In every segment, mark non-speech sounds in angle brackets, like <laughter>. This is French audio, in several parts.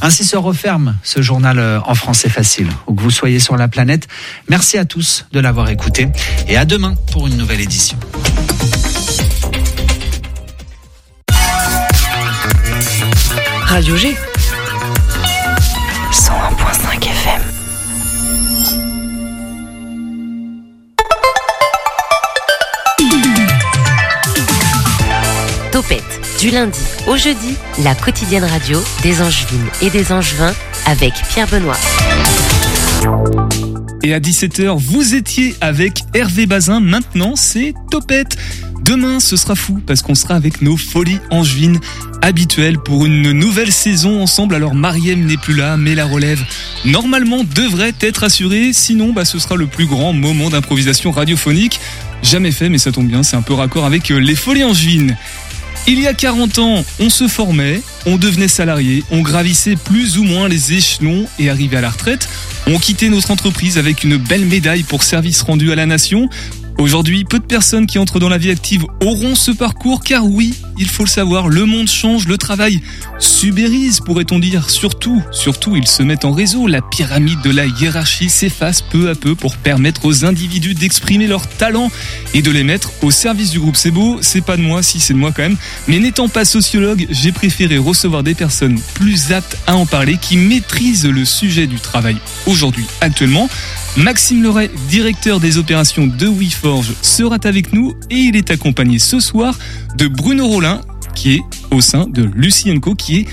Ainsi se referme ce journal euh, en français facile. Où que vous soyez sur la planète, merci à tous de l'avoir écouté et à demain pour une nouvelle édition. Radio G. du lundi au jeudi, la quotidienne radio des Angevines et des Angevins avec Pierre Benoît. Et à 17h, vous étiez avec Hervé Bazin. Maintenant, c'est Topette. Demain, ce sera fou parce qu'on sera avec nos folies angevines habituelles pour une nouvelle saison ensemble. Alors Mariem n'est plus là, mais la relève normalement devrait être assurée. Sinon, bah, ce sera le plus grand moment d'improvisation radiophonique jamais fait, mais ça tombe bien, c'est un peu raccord avec euh, les folies angevines. Il y a 40 ans, on se formait, on devenait salarié, on gravissait plus ou moins les échelons et arrivé à la retraite, on quittait notre entreprise avec une belle médaille pour service rendu à la nation. Aujourd'hui, peu de personnes qui entrent dans la vie active auront ce parcours car oui, il faut le savoir, le monde change, le travail subérise pourrait-on dire. Surtout, surtout, ils se mettent en réseau. La pyramide de la hiérarchie s'efface peu à peu pour permettre aux individus d'exprimer leurs talents et de les mettre au service du groupe. C'est beau, c'est pas de moi, si c'est de moi quand même. Mais n'étant pas sociologue, j'ai préféré recevoir des personnes plus aptes à en parler, qui maîtrisent le sujet du travail aujourd'hui, actuellement. Maxime Leray, directeur des opérations de WeForge, sera avec nous et il est accompagné ce soir de Bruno Rollin, qui est au sein de Lucie Co, qui est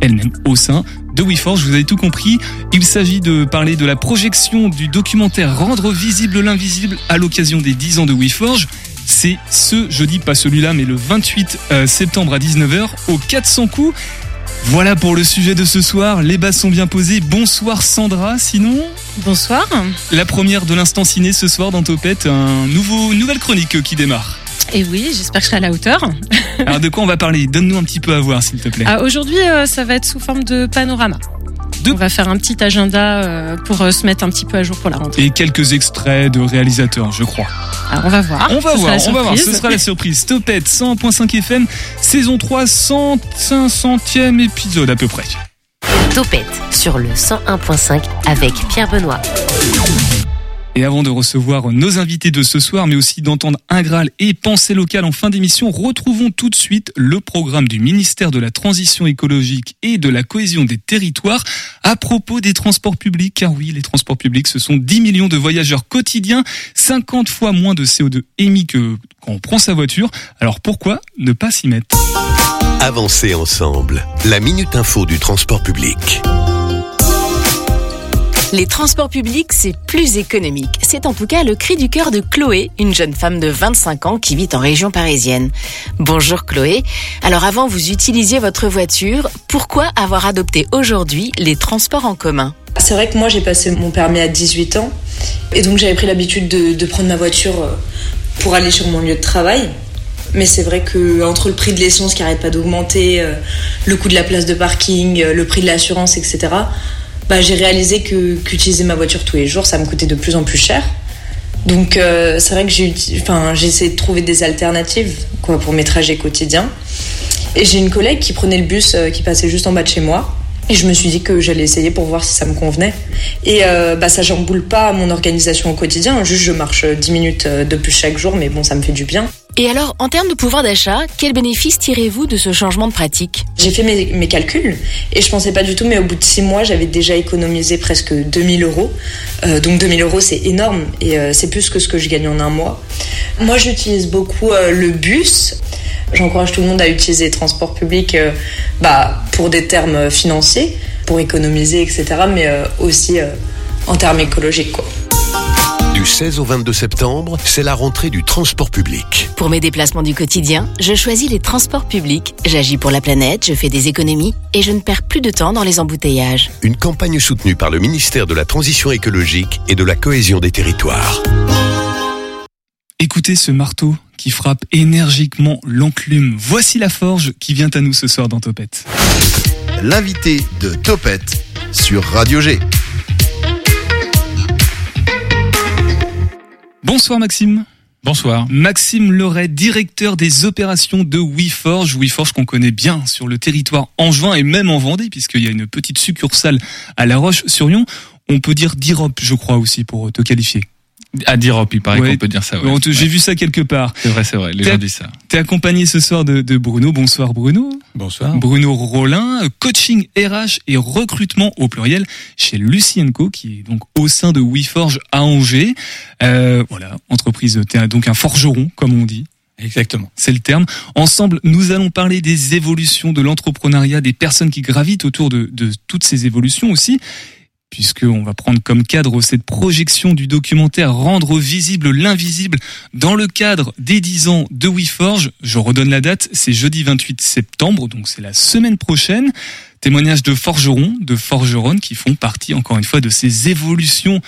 elle-même au sein de WeForge. Vous avez tout compris. Il s'agit de parler de la projection du documentaire Rendre visible l'invisible à l'occasion des 10 ans de WeForge. C'est ce jeudi, pas celui-là, mais le 28 euh, septembre à 19h au 400 coups. Voilà pour le sujet de ce soir. Les bases sont bien posées. Bonsoir Sandra. Sinon, Bonsoir. la première de l'instant ciné ce soir dans Topette, un nouveau, une nouvelle chronique qui démarre. Et oui, j'espère que je serai à la hauteur. <laughs> Alors de quoi on va parler? Donne-nous un petit peu à voir s'il te plaît. Ah, Aujourd'hui, euh, ça va être sous forme de panorama. De- On va faire un petit agenda euh, pour euh, se mettre un petit peu à jour pour la rentrée. Et quelques extraits de réalisateurs, je crois. Alors, on va voir. On va Ce voir, on va voir. Ce sera la surprise. Topette 100.5 FM, saison 3, 100e épisode à peu près. Topette sur le 101.5 avec Pierre Benoît. Et avant de recevoir nos invités de ce soir, mais aussi d'entendre un Graal et pensée locale en fin d'émission, retrouvons tout de suite le programme du ministère de la Transition écologique et de la cohésion des territoires à propos des transports publics. Car oui, les transports publics, ce sont 10 millions de voyageurs quotidiens, 50 fois moins de CO2 émis que quand on prend sa voiture. Alors pourquoi ne pas s'y mettre? Avancer ensemble. La minute info du transport public. Les transports publics, c'est plus économique. C'est en tout cas le cri du cœur de Chloé, une jeune femme de 25 ans qui vit en région parisienne. Bonjour Chloé. Alors avant, vous utilisiez votre voiture. Pourquoi avoir adopté aujourd'hui les transports en commun? C'est vrai que moi j'ai passé mon permis à 18 ans et donc j'avais pris l'habitude de, de prendre ma voiture euh, pour aller sur mon lieu de travail. Mais c'est vrai que entre le prix de l'essence qui arrête pas d'augmenter, euh, le coût de la place de parking, euh, le prix de l'assurance, etc. Bah, j'ai réalisé que qu'utiliser ma voiture tous les jours, ça me coûtait de plus en plus cher. Donc euh, c'est vrai que j'ai enfin, essayé de trouver des alternatives pour mes trajets quotidiens. Et j'ai une collègue qui prenait le bus qui passait juste en bas de chez moi. Et je me suis dit que j'allais essayer pour voir si ça me convenait. Et euh, bah, ça jamboule pas mon organisation au quotidien. Juste, je marche 10 minutes de plus chaque jour, mais bon, ça me fait du bien. Et alors, en termes de pouvoir d'achat, quel bénéfice tirez-vous de ce changement de pratique? J'ai fait mes, calculs et je pensais pas du tout, mais au bout de 6 mois, j'avais déjà économisé presque 2000 euros. Euh, donc 2000 euros, c'est énorme et euh, c'est plus que ce que je gagne en un mois. Moi, j'utilise beaucoup euh, le bus. J'encourage tout le monde à utiliser les transports publics bah, pour des termes financiers, pour économiser, etc., mais aussi en termes écologiques. Quoi. Du 16 au 22 septembre, c'est la rentrée du transport public. Pour mes déplacements du quotidien, je choisis les transports publics. J'agis pour la planète, je fais des économies et je ne perds plus de temps dans les embouteillages. Une campagne soutenue par le ministère de la Transition écologique et de la cohésion des territoires. Écoutez ce marteau qui frappe énergiquement l'enclume. Voici la forge qui vient à nous ce soir dans Topette. L'invité de Topette sur Radio G. Bonsoir Maxime. Bonsoir. Maxime Leray, directeur des opérations de WeForge. WeForge qu'on connaît bien sur le territoire angevin et même en Vendée, puisqu'il y a une petite succursale à La Roche-sur-Yon. On peut dire d'Europe, je crois aussi, pour te qualifier. À Dirop, il paraît qu'on peut dire ça. Ouais. J'ai vu ça quelque part. C'est vrai, c'est vrai. Les gens disent ça. T'es accompagné ce soir de, de, Bruno. Bonsoir Bruno. Bonsoir. Bruno Rollin, coaching RH et recrutement au pluriel chez Lucienco, qui est donc au sein de WeForge à Angers. Euh, voilà, entreprise. T'es donc un forgeron, comme on dit. Exactement. C'est le terme. Ensemble, nous allons parler des évolutions de l'entrepreneuriat, des personnes qui gravitent autour de, de toutes ces évolutions aussi puisqu'on va prendre comme cadre cette projection du documentaire Rendre visible l'invisible dans le cadre des 10 ans de WeForge. Je redonne la date, c'est jeudi 28 septembre, donc c'est la semaine prochaine. Témoignage de forgerons, de forgeronnes qui font partie encore une fois de ces évolutions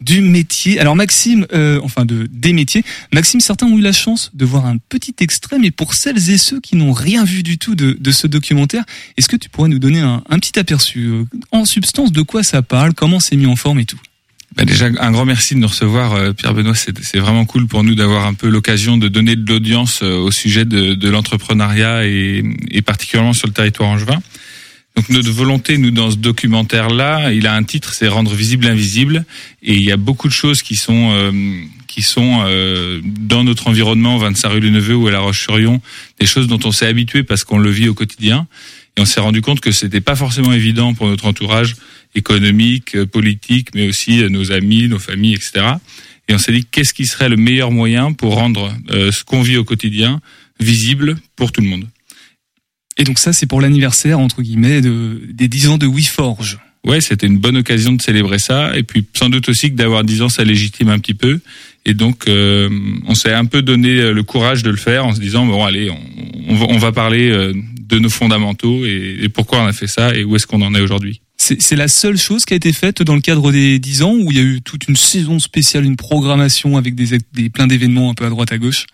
du métier. Alors Maxime, euh, enfin de des métiers. Maxime, certains ont eu la chance de voir un petit extrait, mais pour celles et ceux qui n'ont rien vu du tout de, de ce documentaire, est-ce que tu pourrais nous donner un, un petit aperçu euh, en substance de quoi ça parle, comment c'est mis en forme et tout? Bah déjà, un grand merci de nous recevoir, euh, Pierre Benoît. C'est vraiment cool pour nous d'avoir un peu l'occasion de donner de l'audience au sujet de, de l'entrepreneuriat et, et particulièrement sur le territoire angevin. Donc notre volonté, nous, dans ce documentaire-là, il a un titre, c'est rendre visible l'invisible, et il y a beaucoup de choses qui sont euh, qui sont euh, dans notre environnement, 25 rue le Neveu ou à La Roche-sur-Yon, des choses dont on s'est habitué parce qu'on le vit au quotidien, et on s'est rendu compte que c'était pas forcément évident pour notre entourage économique, euh, politique, mais aussi nos amis, nos familles, etc. Et on s'est dit qu'est-ce qui serait le meilleur moyen pour rendre ce qu'on vit au quotidien visible pour tout le monde? Et donc ça, c'est pour l'anniversaire, entre guillemets, de, des 10 ans de WeForge. Ouais, c'était une bonne occasion de célébrer ça. Et puis sans doute aussi que d'avoir 10 ans, ça légitime un petit peu. Et donc, euh, on s'est un peu donné le courage de le faire en se disant, bon, allez, on, on, va, parler euh, de nos fondamentaux et, et pourquoi on a fait ça et où est-ce qu'on en est aujourd'hui. C'est la seule chose qui a été faite dans le cadre des 10 ans où il y a eu toute une saison spéciale, une programmation avec des, des plein d'événements un peu à droite à gauche?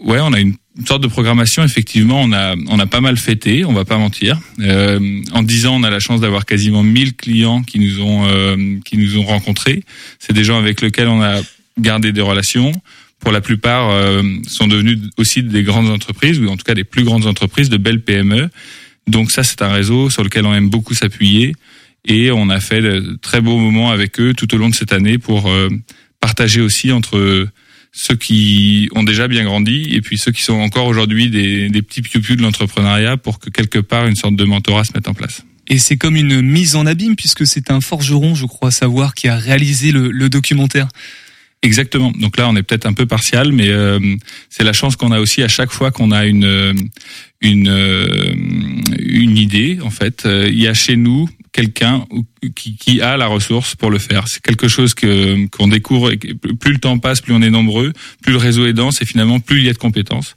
Ouais, on a une sorte de programmation, effectivement, on a, on a pas mal fêté, on va pas mentir. Euh, en dix ans, on a la chance d'avoir quasiment 1000 clients qui nous ont, euh, qui nous ont rencontrés. C'est des gens avec lesquels on a gardé des relations. Pour la plupart, euh, sont devenus aussi des grandes entreprises, ou en tout cas des plus grandes entreprises, de belles PME. Donc ça, c'est un réseau sur lequel on aime beaucoup s'appuyer. Et on a fait de très beaux moments avec eux tout au long de cette année pour euh, partager aussi entre ceux qui ont déjà bien grandi et puis ceux qui sont encore aujourd'hui des, petits piou de l'entrepreneuriat pour que quelque part une sorte de mentorat se mette en place. Et c'est comme une mise en abîme puisque c'est un forgeron, je crois savoir, qui a réalisé le documentaire. Exactement. Donc là, on est peut-être un peu partial, mais euh, c'est la chance qu'on a aussi à chaque fois qu'on a une une euh, une idée. En fait, euh, il y a chez nous quelqu'un qui, qui, a la ressource pour le faire. C'est quelque chose que qu'on découvre. plus le temps passe, plus on est nombreux, plus le réseau est dense, et finalement plus il y a de compétences.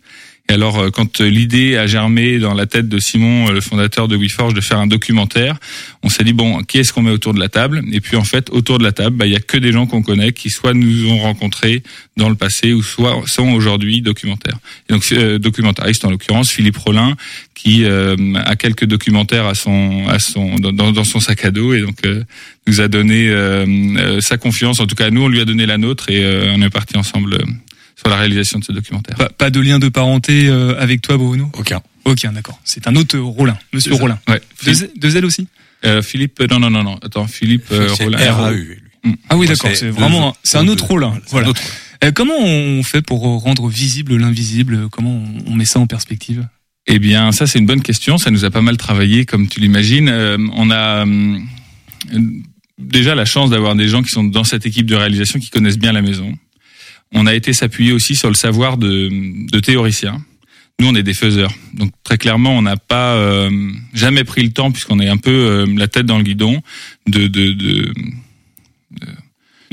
Et alors, euh, quand l'idée a germé dans la tête de Simon, euh, le fondateur de WeForge, de faire un documentaire, on s'est dit bon, qui est-ce qu'on met autour de la table? Et puis en fait, autour de la table, bah, il y a que des gens qu'on connaît, qui soit nous ont rencontrés dans le passé, ou soit sont aujourd'hui documentaires. Et donc euh, documentariste en l'occurrence, Philippe Rollin, qui euh, a quelques documentaires à son, à son, dans, dans son sac à dos, et donc nous a donné sa confiance. En tout cas, nous, on lui a donné la nôtre, et on est parti ensemble sur la réalisation de ce documentaire. Pas, de lien de parenté euh, avec toi, Bruno? Aucun. Aucun, d'accord. C'est un autre Rollin, Monsieur Rollin. Ouais. De, Z aussi? Euh, Philippe, non, non, non, non. Attends, Philippe euh, Rollin. R-A-U, lui. Ah oui, d'accord. C'est vraiment, c'est un autre Rollin. Voilà. Euh, comment on fait pour rendre visible l'invisible? Comment on met ça en perspective? Eh bien, ça c'est une bonne question. Ça nous a pas mal travaillé, comme tu l'imagines. Euh, on a déjà la chance d'avoir des gens qui sont dans cette équipe de réalisation qui connaissent bien la maison on a été s'appuyer aussi sur le savoir de, de théoriciens. Nous, on est des faiseurs. Donc très clairement, on n'a pas euh, jamais pris le temps, puisqu'on est un peu euh, la tête dans le guidon, de, de, de,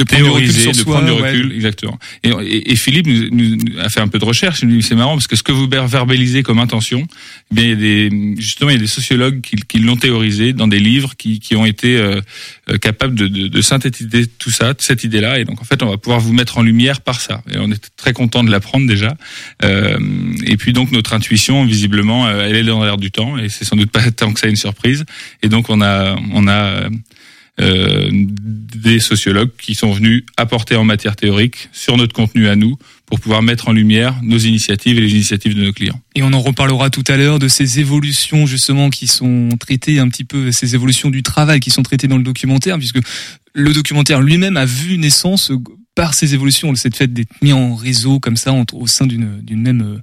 de théoriser, de prendre du recul, exactement. Et, et, et Philippe nous, nous, a fait un peu de recherche. C'est marrant parce que ce que vous verbalisez comme intention, eh bien, il y a des justement il y a des sociologues qui, qui l'ont théorisé dans des livres qui, qui ont été euh, euh capables de, de, de, synthétiser tout ça, cette idée-là. Et donc en fait, on va pouvoir vous mettre en lumière par ça. Et on est très content de l'apprendre déjà. Euh, et puis donc notre intuition, visiblement, elle est dans l'air du temps. Et c'est sans doute pas <laughs> tant que ça une surprise. Et donc on a on a euh, des sociologues qui sont venus apporter en matière théorique sur notre contenu à nous pour pouvoir mettre en lumière nos initiatives et les initiatives de nos clients. Et on en reparlera tout à l'heure de ces évolutions justement qui sont traitées un petit peu, ces évolutions du travail qui sont traitées dans le documentaire, puisque le documentaire lui-même a vu naissance par ces évolutions, le fait d'être mis en réseau comme ça au sein d'une même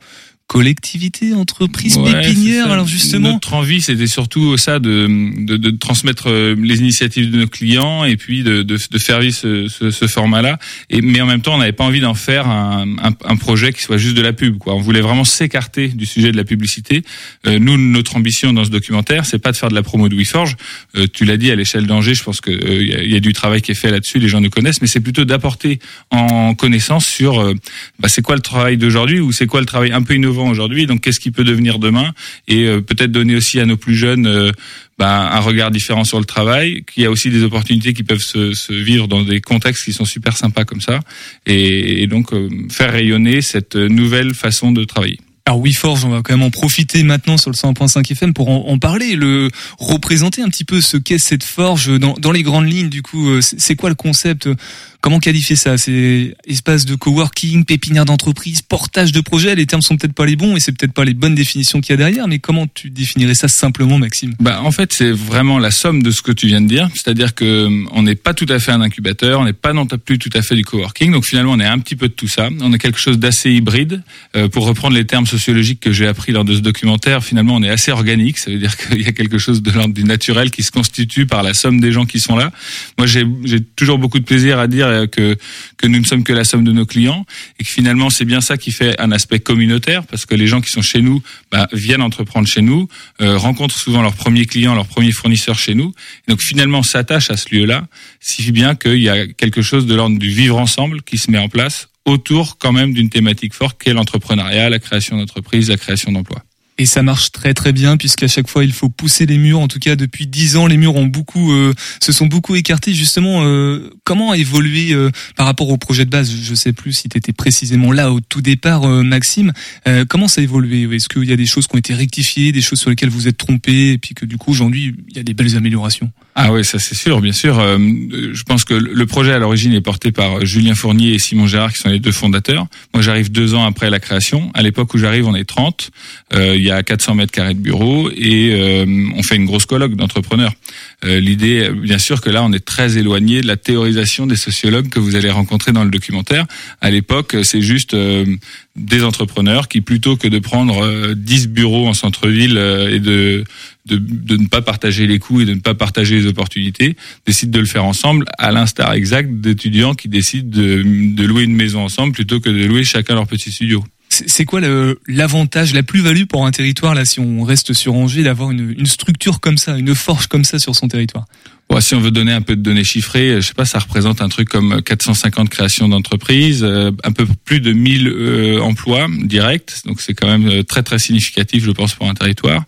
collectivité, entreprise pépinière. Alors justement, notre envie, c'était surtout ça de, de, de, transmettre euh, les initiatives de nos clients et puis de, de, de faire vivre ce, ce, ce format-là. Et mais en même temps, on n'avait pas envie d'en faire un, un, un, projet qui soit juste de la pub. Quoi. On voulait vraiment s'écarter du sujet de la publicité. Euh, nous, notre ambition dans ce documentaire, c'est pas de faire de la promo de WeForge. Euh, tu l'as dit à l'échelle d'Angers, je pense que il y, y, a du travail qui est fait là-dessus. Les gens nous connaissent, mais c'est plutôt d'apporter en connaissance sur bah, c'est quoi le travail d'aujourd'hui ou c'est quoi le travail un peu innovant aujourd'hui. Donc, qu'est-ce qui peut devenir demain? Et euh, peut-être donner aussi à nos plus jeunes euh, bah, un regard différent sur le travail. Qu'il y a aussi des opportunités qui peuvent se, vivre dans des contextes qui sont super sympas comme ça. Et, et donc, euh, faire rayonner cette nouvelle façon de travailler. Alors WeForge, on va quand même en profiter maintenant sur le 100.5 FM pour en, parler, le représenter un petit peu ce qu'est cette forge dans, dans les grandes lignes. Du coup, c'est quoi le concept Comment qualifier ça? C'est espace de coworking, pépinière d'entreprise, portage de projet. Les termes sont peut-être pas les bons et c'est peut-être pas les bonnes définitions qu'il y a derrière. Mais comment tu définirais ça simplement, Maxime? Bah en fait, c'est vraiment la somme de ce que tu viens de dire. C'est-à-dire que euh, on n'est pas tout à fait un incubateur, on n'est pas non plus tout à fait du coworking. Donc finalement, on est un petit peu de tout ça. On a quelque chose d'assez hybride. Euh, pour reprendre les termes sociologiques que j'ai appris lors de ce documentaire, finalement, on est assez organique. Ça veut dire <laughs> qu'il y a quelque chose de l'ordre du naturel qui se constitue par la somme des gens qui sont là. Moi, j'ai toujours beaucoup de plaisir à dire que que nous ne sommes que la somme de nos clients et que finalement c'est bien ça qui fait un aspect communautaire parce que les gens qui sont chez nous bah, viennent entreprendre chez nous, euh, rencontrent souvent leurs premiers clients, leurs premiers fournisseurs chez nous, donc finalement s'attachent à ce lieu-là, si bien qu'il y a quelque chose de l'ordre du vivre ensemble qui se met en place autour quand même d'une thématique forte qu'est l'entrepreneuriat, la création d'entreprises, la création d'emplois. Et ça marche très très bien puisqu'à chaque fois il faut pousser les murs. En tout cas depuis dix ans, les murs ont beaucoup euh, se sont beaucoup écartés. Justement, euh, comment a évolué euh, par rapport au projet de base? Je sais plus si tu étais précisément là au tout départ, Maxime. comment ça a évolué? Est-ce qu'il y a des choses qui ont été rectifiées, des choses sur lesquelles vous êtes trompé, et puis que du coup aujourd'hui il y a des belles améliorations? Ah oui, ça c'est sûr, bien sûr. je pense que le projet à l'origine est porté par Julien Fournier et Simon Gérard, qui sont les deux fondateurs. Moi, j'arrive deux ans après la création. À l'époque où j'arrive, on est 30. Il y a 400 mètres carrés de bureau et euh, on fait une grosse colloque d'entrepreneurs. Euh, l'idée, bien sûr, que là, on est très éloigné de la théorisation des sociologues que vous allez rencontrer dans le documentaire. À l'époque, c'est juste euh, des entrepreneurs qui, plutôt que de prendre 10 bureaux en centre-ville et de, de, ne pas partager les coûts et de ne pas partager les opportunités, décident de le faire ensemble, à l'instar exact d'étudiants qui décident de, de louer une maison ensemble plutôt que de louer chacun leur petit studio. C'est quoi l'avantage, la plus-value pour un territoire, là, si on reste sur Angers, d'avoir une, une structure comme ça, une forge comme ça sur son territoire? Si on veut donner un peu de données chiffrées, je sais pas, ça représente un truc comme 450 créations d'entreprises, euh, un peu plus de 1000 euh, emplois directs, donc c'est quand même euh, très très significatif, je pense, pour un territoire.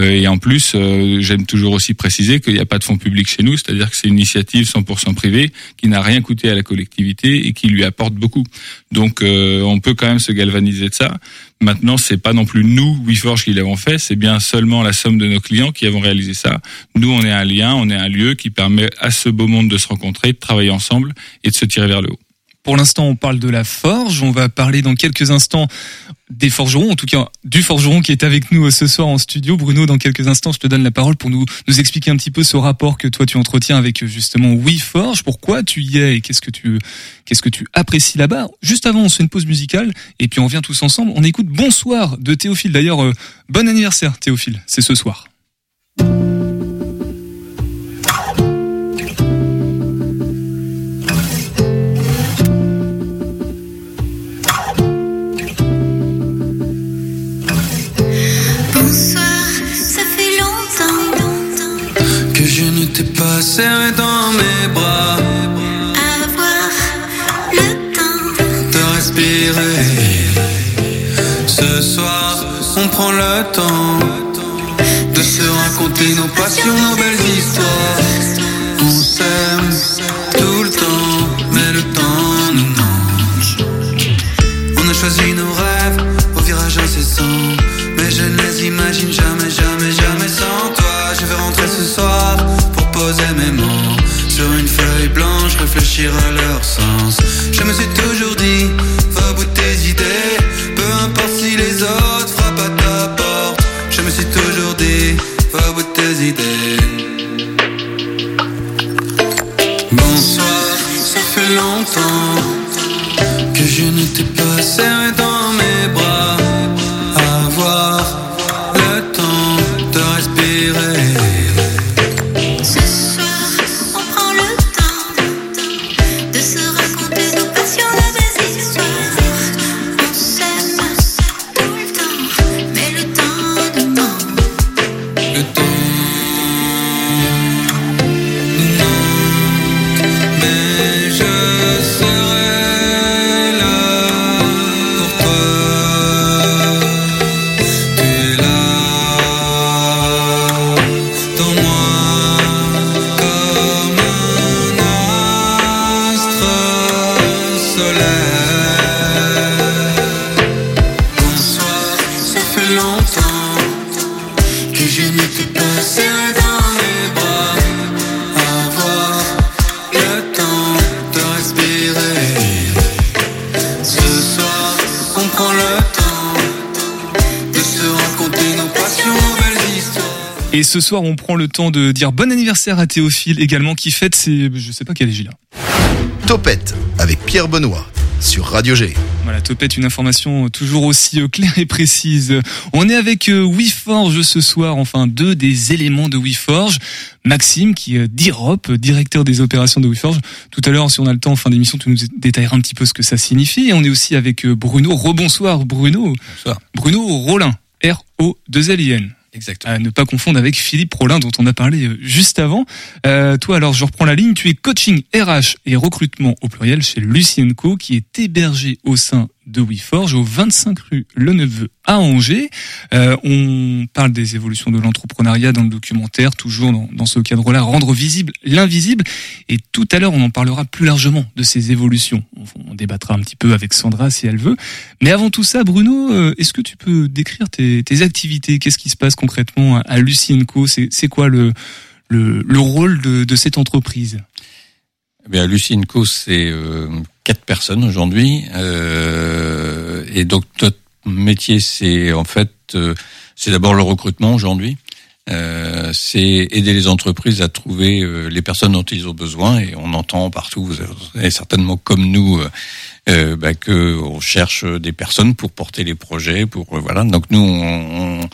et en plus, j'aime toujours aussi préciser qu'il n'y a pas de fonds publics chez nous, c'est-à-dire que c'est une initiative 100% privée qui n'a rien coûté à la collectivité et qui lui apporte beaucoup. Donc, on peut quand même se galvaniser de ça. Maintenant, c'est pas non plus nous, WeForge, qui l'avons fait, c'est bien seulement la somme de nos clients qui avons réalisé ça. Nous, on est un lien, on est un lieu qui permet à ce beau monde de se rencontrer, de travailler ensemble et de se tirer vers le haut. Pour l'instant, on parle de la forge. On va parler dans quelques instants des forgerons, en tout cas du forgeron qui est avec nous ce soir en studio. Bruno, dans quelques instants, je te donne la parole pour nous, expliquer un petit peu ce rapport que toi tu entretiens avec justement WeForge. Pourquoi tu y es et qu'est-ce que tu, qu'est-ce que tu apprécies là-bas? Juste avant, on se fait une pause musicale et puis on vient tous ensemble. On écoute Bonsoir de Théophile. D'ailleurs, euh, bon anniversaire Théophile. C'est ce soir. Dans mes bras. Avoir le temps de respirer. Ce soir, on prend le temps de se raconter nos passions, nos belles ce soir, on prend le temps de dire bon anniversaire à Théophile également qui fête ses, je sais pas quel âge il a. Topette avec Pierre Benoît sur Radio G. Voilà, Topette, une information toujours aussi euh, claire et précise. On est avec euh, WeForge ce soir, enfin deux des éléments de WeForge. Maxime, qui est d'Europe, directeur des opérations de WeForge. Tout à l'heure, si on a le temps en fin d'émission, tu nous détailleras un petit peu ce que ça signifie. Et on est aussi avec euh, Bruno. Rebonsoir Bruno. Bonsoir. Bruno Rollin, R-O-2-L-I-N. Exactement. À ne pas confondre avec Philippe Rollin dont on a parlé euh, juste avant. Euh, toi alors je reprends la ligne, tu es coaching RH et recrutement au pluriel chez Lucien Co qui est hébergé au sein de WeForge au 25 rue Le Neveu à Angers. Euh, on parle des évolutions de l'entrepreneuriat dans le documentaire, toujours dans, dans ce cadre-là, rendre visible l'invisible. Et tout à l'heure, on en parlera plus largement de ces évolutions. On, on débattra un petit peu avec Sandra si elle veut. Mais avant tout ça, Bruno, euh, est-ce que tu peux décrire tes, tes activités? Qu'est-ce qui se passe concrètement à, à Lucien Co C'est quoi le, le, le rôle de, de cette entreprise? Eh bien, Lucine Co, c'est euh, quatre personnes aujourd'hui, euh, et donc notre métier, c'est en fait, euh, c'est d'abord le recrutement aujourd'hui. Euh, c'est aider les entreprises à trouver euh, les personnes dont ils ont besoin, et on entend partout, vous avez certainement comme nous, euh, euh, bah, que on cherche des personnes pour porter les projets, pour euh, voilà. Donc nous, on, on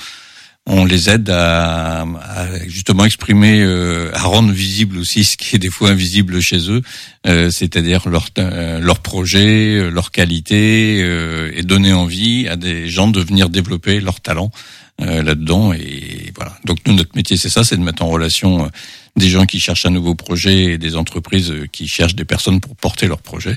on les aide à, à justement exprimer, euh, à rendre visible aussi ce qui est des fois invisible chez eux, euh, c'est-à-dire leur euh, leur projet, euh, leur qualité, euh, et donner envie à des gens de venir développer leur talent euh, là-dedans. Et voilà. Donc nous, notre métier, c'est ça, c'est de mettre en relation des gens qui cherchent un nouveau projet et des entreprises euh, qui cherchent des personnes pour porter leur projet.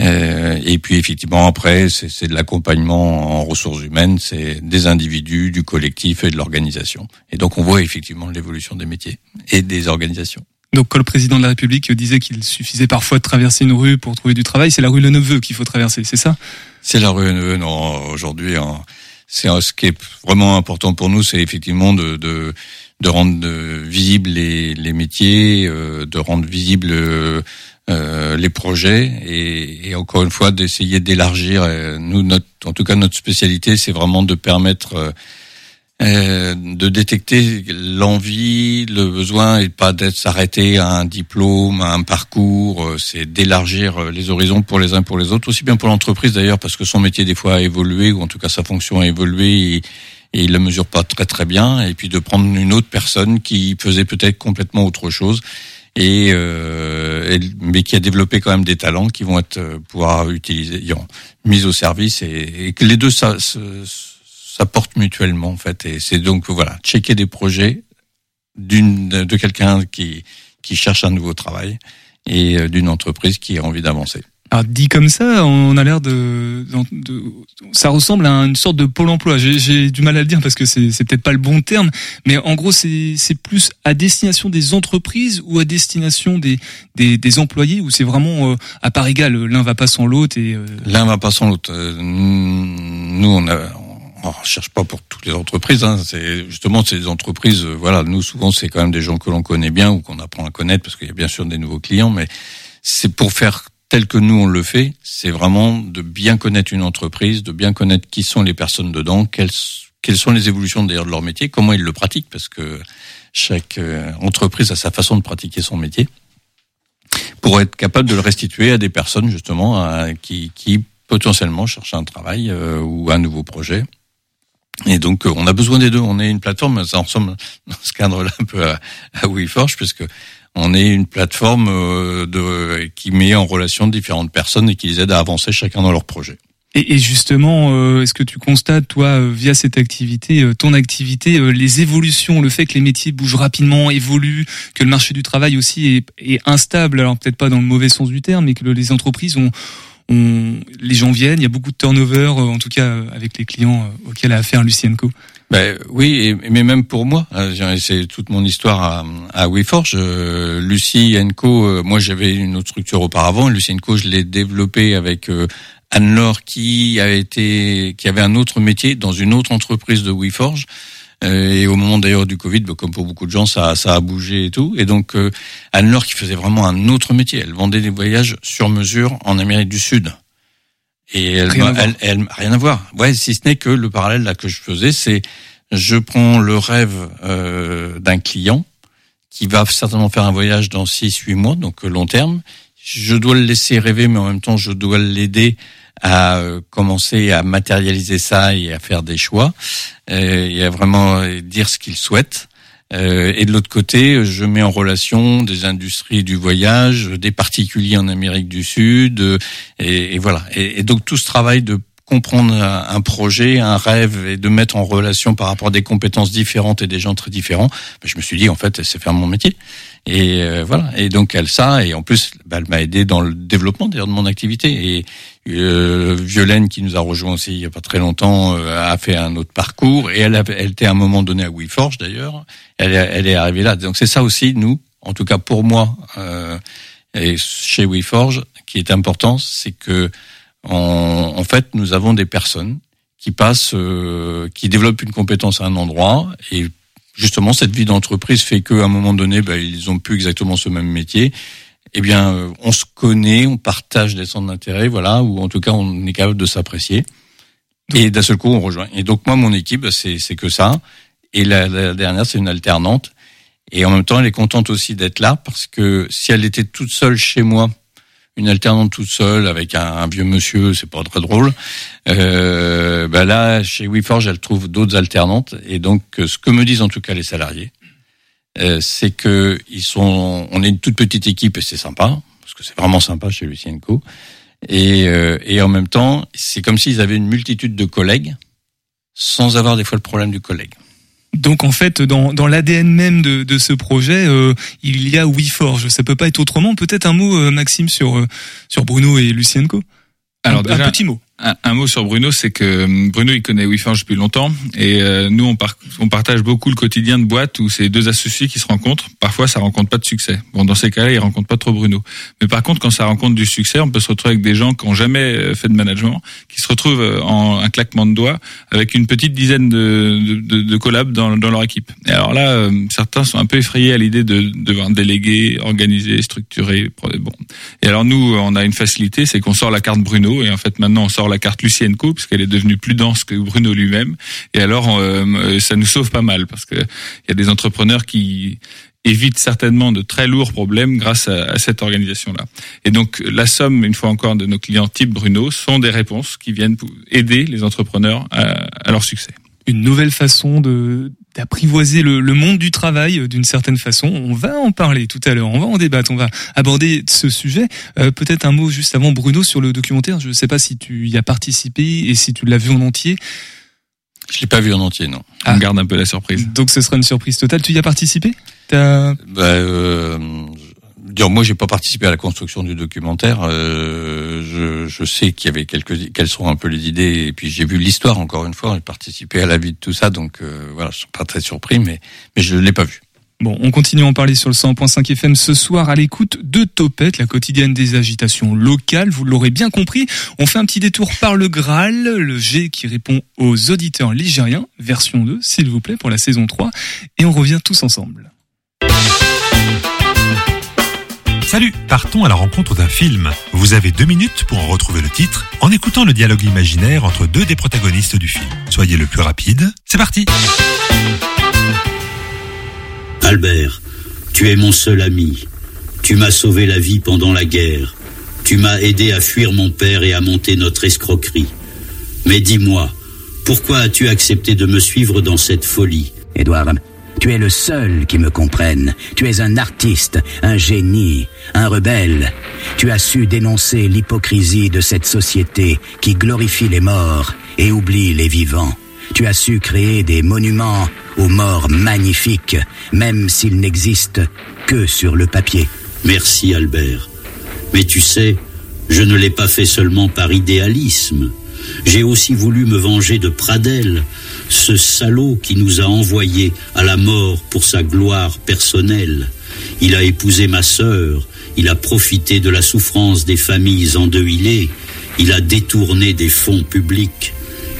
Euh, et puis effectivement, après, c'est c'est de l'accompagnement en ressources humaines, c'est des individus, du collectif et de l'organisation. Et donc on voit effectivement l'évolution des métiers et des organisations. Donc quand le président de la République disait qu'il suffisait parfois de traverser une rue pour trouver du travail, c'est la rue Le Neveu qu'il faut traverser, c'est ça? C'est la rue Neveu, non, aujourd'hui, hein, c'est ce qui est vraiment important pour nous, c'est effectivement de, de, de rendre euh, visibles les, les métiers, euh, de rendre visibles euh, euh, les projets et, et encore une fois d'essayer d'élargir. Nous, notre, en tout cas, notre spécialité, c'est vraiment de permettre euh, de détecter l'envie, le besoin et pas d'être s'arrêter à un diplôme, à un parcours. C'est d'élargir les horizons pour les uns pour les autres, aussi bien pour l'entreprise d'ailleurs parce que son métier des fois a évolué ou en tout cas sa fonction a évolué. Et il le mesure pas très très bien. Et puis de prendre une autre personne qui faisait peut-être complètement autre chose. Et, euh, mais qui a développé quand même des talents qui vont être euh, pouvoir utiliser mis au service et, que les deux ça s'apportent mutuellement en fait. Et c'est donc voilà checker des projets d'une de quelqu'un qui qui cherche un nouveau travail et euh, d'une entreprise qui a envie d'avancer. Alors dit comme ça, on a l'air de, de- ça ressemble à une sorte de pôle emploi. J'ai- du mal à le dire parce que c'est peut-être pas le bon terme, mais en gros c'est plus à destination des entreprises ou à destination des des, des employés ou c'est vraiment euh, à part égale, l'un va pas sans l'autre et euh, L'un va pas sans l'autre. Euh, Nous, on a, on cherche pas pour toutes les entreprises. Hein. C'est justement des entreprises. euh, Voilà, nous souvent c'est quand même des gens que l'on connaît bien ou qu'on apprend à connaître parce qu'il y a bien sûr des nouveaux clients, mais c'est pour faire tel que nous on le fait, c'est vraiment de bien connaître une entreprise, de bien connaître qui sont les personnes dedans, quelles, quelles sont les évolutions d'ailleurs de leur métier, comment ils le pratiquent, parce que chaque euh, entreprise a sa façon de pratiquer son métier, pour être capable de le restituer à des personnes justement qui, qui potentiellement cherchent un travail euh, ou un nouveau projet. Et donc, euh, on a besoin des deux. On est une plateforme, ça ressemble dans ce cadre-là un peu à, à WeForge, puisque on est une plateforme euh, de, qui met en relation différentes personnes et qui les aide à avancer chacun dans leur projet. Et, justement, euh, est-ce que tu constates, toi, euh, via cette activité, ton activité, les évolutions, le fait que les métiers bougent rapidement, évoluent, que le marché du travail aussi est, est instable, alors peut-être pas dans le mauvais sens du terme, mais que le- les entreprises ont, ont, les gens viennent, il y a beaucoup de turnover, en tout cas avec les clients auxquels a affaire Lucien Co. Ben, oui, et- mais même pour moi, j'ai- c'est toute mon histoire à, à WeForge. Euh, Lucie Co, euh, moi j'avais une autre structure auparavant. Lucie Co, je l'ai développée avec euh, Anne-Laure qui a été, qui avait un autre métier dans une autre entreprise de WeForge. Et au moment d'ailleurs du Covid, ben, comme pour beaucoup de gens, ça, ça a bougé et tout. Et donc Anne-Laure qui faisait vraiment un autre métier. Elle vendait des voyages sur mesure en Amérique du Sud. Et elle, Rien elle, elle- rien à voir. Ouais, si ce n'est que le parallèle là que je faisais, c'est je prends le rêve euh, d'un client qui va certainement faire un voyage dans 6-8 mois, donc euh, long terme. Je dois le laisser rêver, mais en même temps, je dois l'aider à euh, commencer à matérialiser ça et à faire des choix et à vraiment euh, dire ce qu'il souhaite. Euh, et de l'autre côté, je mets en relation des industries du voyage, des particuliers en Amérique du Sud, euh, et, et voilà. Et, et donc tout ce travail de comprendre un, projet, un rêve, et de mettre en relation par rapport à des compétences différentes et des gens très différents, ben, je me suis dit en fait, c'est faire mon métier. Et euh, voilà. Et donc elle ça, et en plus, ben, elle m'a aidé dans le développement d'ailleurs de mon activité. Et euh, Violaine, qui nous a rejoint aussi il y a pas très longtemps, euh, a fait un autre parcours. Et elle, elle était à un moment donné à WeForge d'ailleurs. Elle, elle est arrivée là. Donc c'est ça aussi, nous, en tout cas pour moi, euh, et chez WeForge, qui est important, c'est que en, en fait, nous avons des personnes qui passent, euh, qui développent une compétence à un endroit et justement cette vie d'entreprise fait qu'à un moment donné, ben, ils ont plus exactement ce même métier. Eh bien, euh, on se connaît, on partage des centres d'intérêt, voilà, ou en tout cas, on est capable de s'apprécier. Et d'un seul coup, on rejoint. Et donc moi, mon équipe, c'est c'est que ça. Et la, la dernière, c'est une alternante. Et en même temps, elle est contente aussi d'être là parce que si elle était toute seule chez moi, une alternante toute seule avec un, vieux monsieur, c'est pas très drôle. Euh, ben là, chez WeForge, elle trouve d'autres alternantes. Et donc, euh, ce que me disent en tout cas les salariés, euh, c'est que ils sont, on est une toute petite équipe et c'est sympa parce que c'est vraiment sympa chez Lucien Co. Et, euh, et en même temps, c'est comme s'ils avaient une multitude de collègues sans avoir des fois le problème du collègue. Donc en fait, dans, dans l'ADN même de, de ce projet, euh, il y a WeForge. Ça peut pas être autrement. Peut-être un mot, euh, Maxime, sur euh, sur Bruno et Lucien Co. Alors un, déjà, un petit mot. Un, un mot sur Bruno, c'est que euh, Bruno il connaît WeForge depuis longtemps et euh, nous on, par- on partage beaucoup le quotidien de boîte où c'est deux associés qui se rencontrent. Parfois ça rencontre pas de succès. Bon dans ces cas-là ils rencontrent pas trop Bruno. Mais par contre quand ça rencontre du succès, on peut se retrouver avec des gens qui ont jamais euh, fait de management, qui se retrouvent euh, en un claquement de doigts avec une petite dizaine de, de, de, de collabs dans, dans leur équipe. Et alors là euh, certains sont un peu effrayés à l'idée de devoir déléguer, organiser, structurer. Bon. Et alors nous on a une facilité, c'est qu'on sort la carte Bruno et en fait maintenant on sort la carte Lucien Co puisqu'elle est devenue plus dense que Bruno lui-même. Et alors euh, ça nous sauve pas mal parce que il y a des entrepreneurs qui évitent certainement de très lourds problèmes grâce à, cette organisation-là. Et donc la somme, une fois encore, de nos clients type Bruno sont des réponses qui viennent aider les entrepreneurs à leur succès. Une nouvelle façon de d'apprivoiser le, le monde du travail euh, d'une certaine façon. On va en parler tout à l'heure, on va en débattre, on va aborder ce sujet. Euh, Peut-être un mot juste avant Bruno sur le documentaire. Je ne sais pas si tu y as participé et si tu l'as vu en entier. Je l'ai pas vu en entier, non. On garde un peu la surprise. Donc ce sera une surprise totale. Tu y as participé? T'as- Bah, euh, dire, moi, j'ai pas participé à la construction du documentaire. Euh, je, sais qu'il y avait quelques, quelles sont un peu les idées, et puis j'ai vu l'histoire encore une fois. J'ai participé à la vie de tout ça, donc euh, voilà, je suis pas très surpris, mais mais je l'ai pas vu. Bon, on continue à en parler sur le 100.5 FM ce soir à l'écoute de Topette, la quotidienne des agitations locales. Vous l'aurez bien compris, on fait un petit détour par le Graal, le G qui répond aux auditeurs ligériens, version 2, s'il vous plaît, pour la saison 3. Et on revient tous ensemble. Salut, partons à la rencontre d'un film. Vous avez deux minutes pour en retrouver le titre en écoutant le dialogue imaginaire entre deux des protagonistes du film. Soyez le plus rapide, c'est parti Albert, tu es mon seul ami. Tu m'as sauvé la vie pendant la guerre. Tu m'as aidé à fuir mon père et à monter notre escroquerie. Mais dis-moi, pourquoi as-tu accepté de me suivre dans cette folie? Édouard, tu es le seul qui me comprenne. Tu es un artiste, un génie, un rebelle. Tu as su dénoncer l'hypocrisie de cette société qui glorifie les morts et oublie les vivants. Tu as su créer des monuments aux morts magnifiques, même s'ils n'existent que sur le papier. Merci Albert. Mais tu sais, je ne l'ai pas fait seulement par idéalisme. J'ai aussi voulu me venger de Pradel, ce salaud qui nous a envoyés à la mort pour sa gloire personnelle. Il a épousé ma sœur, il a profité de la souffrance des familles endeuillées, il a détourné des fonds publics.